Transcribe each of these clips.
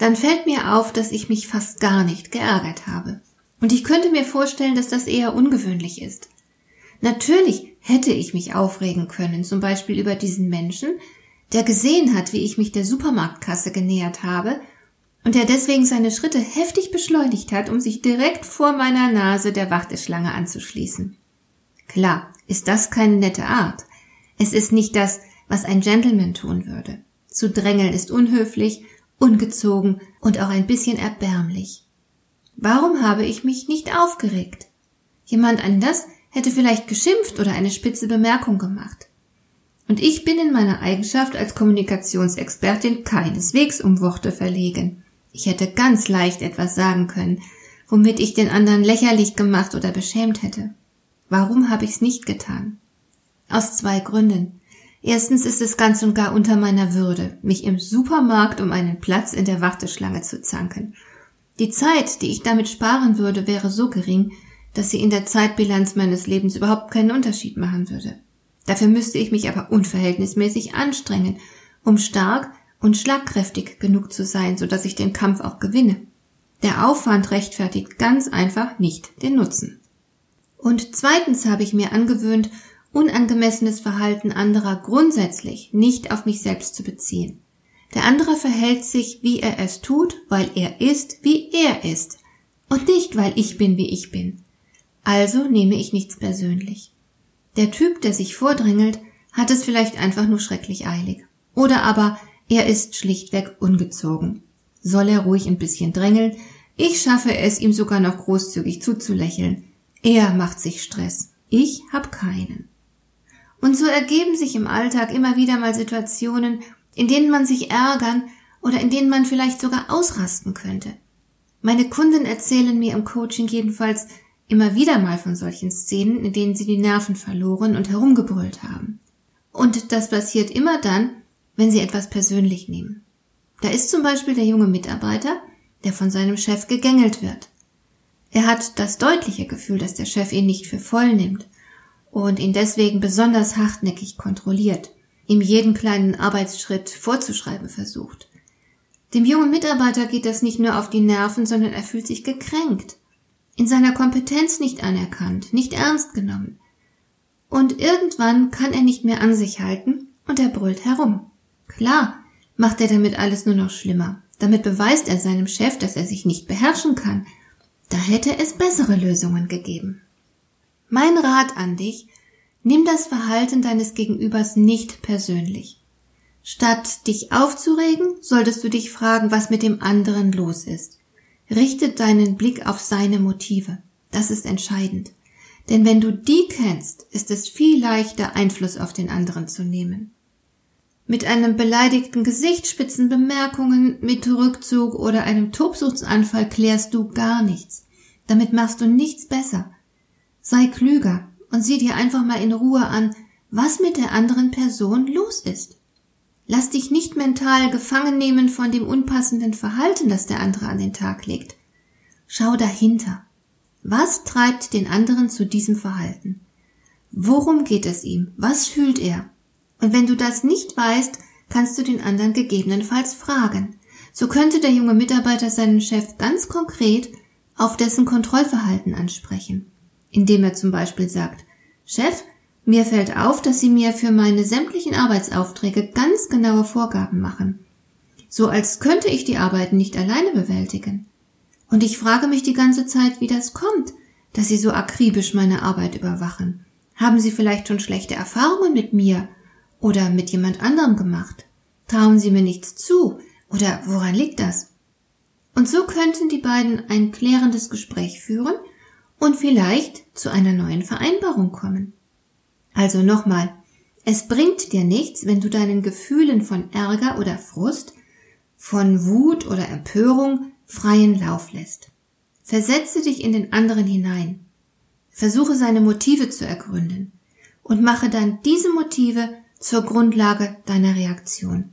dann fällt mir auf, dass ich mich fast gar nicht geärgert habe. Und ich könnte mir vorstellen, dass das eher ungewöhnlich ist. Natürlich hätte ich mich aufregen können, zum Beispiel über diesen Menschen, der gesehen hat, wie ich mich der Supermarktkasse genähert habe und der deswegen seine Schritte heftig beschleunigt hat, um sich direkt vor meiner Nase der Warteschlange anzuschließen. Klar, ist das keine nette Art. Es ist nicht das, was ein Gentleman tun würde. Zu drängeln ist unhöflich, ungezogen und auch ein bisschen erbärmlich. Warum habe ich mich nicht aufgeregt? Jemand anders hätte vielleicht geschimpft oder eine spitze Bemerkung gemacht. Und ich bin in meiner Eigenschaft als Kommunikationsexpertin keineswegs um Worte verlegen. Ich hätte ganz leicht etwas sagen können, womit ich den anderen lächerlich gemacht oder beschämt hätte. Warum habe ich's nicht getan? Aus zwei Gründen. Erstens ist es ganz und gar unter meiner Würde, mich im Supermarkt um einen Platz in der Warteschlange zu zanken. Die Zeit, die ich damit sparen würde, wäre so gering, dass sie in der Zeitbilanz meines Lebens überhaupt keinen Unterschied machen würde. Dafür müsste ich mich aber unverhältnismäßig anstrengen, um stark und schlagkräftig genug zu sein, so dass ich den Kampf auch gewinne. Der Aufwand rechtfertigt ganz einfach nicht den Nutzen. Und zweitens habe ich mir angewöhnt, unangemessenes Verhalten anderer grundsätzlich nicht auf mich selbst zu beziehen. Der andere verhält sich, wie er es tut, weil er ist, wie er ist, und nicht, weil ich bin, wie ich bin. Also nehme ich nichts persönlich. Der Typ, der sich vordrängelt, hat es vielleicht einfach nur schrecklich eilig. Oder aber er ist schlichtweg ungezogen. Soll er ruhig ein bisschen drängeln? Ich schaffe es, ihm sogar noch großzügig zuzulächeln. Er macht sich Stress. Ich hab keinen. Und so ergeben sich im Alltag immer wieder mal Situationen, in denen man sich ärgern oder in denen man vielleicht sogar ausrasten könnte. Meine Kunden erzählen mir im Coaching jedenfalls immer wieder mal von solchen Szenen, in denen sie die Nerven verloren und herumgebrüllt haben. Und das passiert immer dann, wenn sie etwas persönlich nehmen. Da ist zum Beispiel der junge Mitarbeiter, der von seinem Chef gegängelt wird. Er hat das deutliche Gefühl, dass der Chef ihn nicht für voll nimmt und ihn deswegen besonders hartnäckig kontrolliert, ihm jeden kleinen Arbeitsschritt vorzuschreiben versucht. Dem jungen Mitarbeiter geht das nicht nur auf die Nerven, sondern er fühlt sich gekränkt, in seiner Kompetenz nicht anerkannt, nicht ernst genommen. Und irgendwann kann er nicht mehr an sich halten und er brüllt herum. Klar, macht er damit alles nur noch schlimmer. Damit beweist er seinem Chef, dass er sich nicht beherrschen kann. Da hätte es bessere Lösungen gegeben. Mein Rat an dich, nimm das Verhalten deines Gegenübers nicht persönlich. Statt dich aufzuregen, solltest du dich fragen, was mit dem anderen los ist. Richte deinen Blick auf seine Motive. Das ist entscheidend. Denn wenn du die kennst, ist es viel leichter, Einfluss auf den anderen zu nehmen. Mit einem beleidigten Gesicht, spitzen Bemerkungen, mit Rückzug oder einem Tobsuchtsanfall klärst du gar nichts. Damit machst du nichts besser. Sei klüger und sieh dir einfach mal in Ruhe an, was mit der anderen Person los ist. Lass dich nicht mental gefangen nehmen von dem unpassenden Verhalten, das der andere an den Tag legt. Schau dahinter. Was treibt den anderen zu diesem Verhalten? Worum geht es ihm? Was fühlt er? Und wenn du das nicht weißt, kannst du den anderen gegebenenfalls fragen. So könnte der junge Mitarbeiter seinen Chef ganz konkret auf dessen Kontrollverhalten ansprechen indem er zum Beispiel sagt, Chef, mir fällt auf, dass Sie mir für meine sämtlichen Arbeitsaufträge ganz genaue Vorgaben machen. So als könnte ich die Arbeiten nicht alleine bewältigen. Und ich frage mich die ganze Zeit, wie das kommt, dass Sie so akribisch meine Arbeit überwachen. Haben Sie vielleicht schon schlechte Erfahrungen mit mir oder mit jemand anderem gemacht? Trauen Sie mir nichts zu oder woran liegt das? Und so könnten die beiden ein klärendes Gespräch führen und vielleicht zu einer neuen Vereinbarung kommen. Also nochmal, es bringt dir nichts, wenn du deinen Gefühlen von Ärger oder Frust von Wut oder Empörung freien Lauf lässt. Versetze dich in den anderen hinein. Versuche seine Motive zu ergründen und mache dann diese Motive zur Grundlage deiner Reaktion.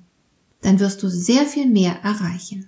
Dann wirst du sehr viel mehr erreichen.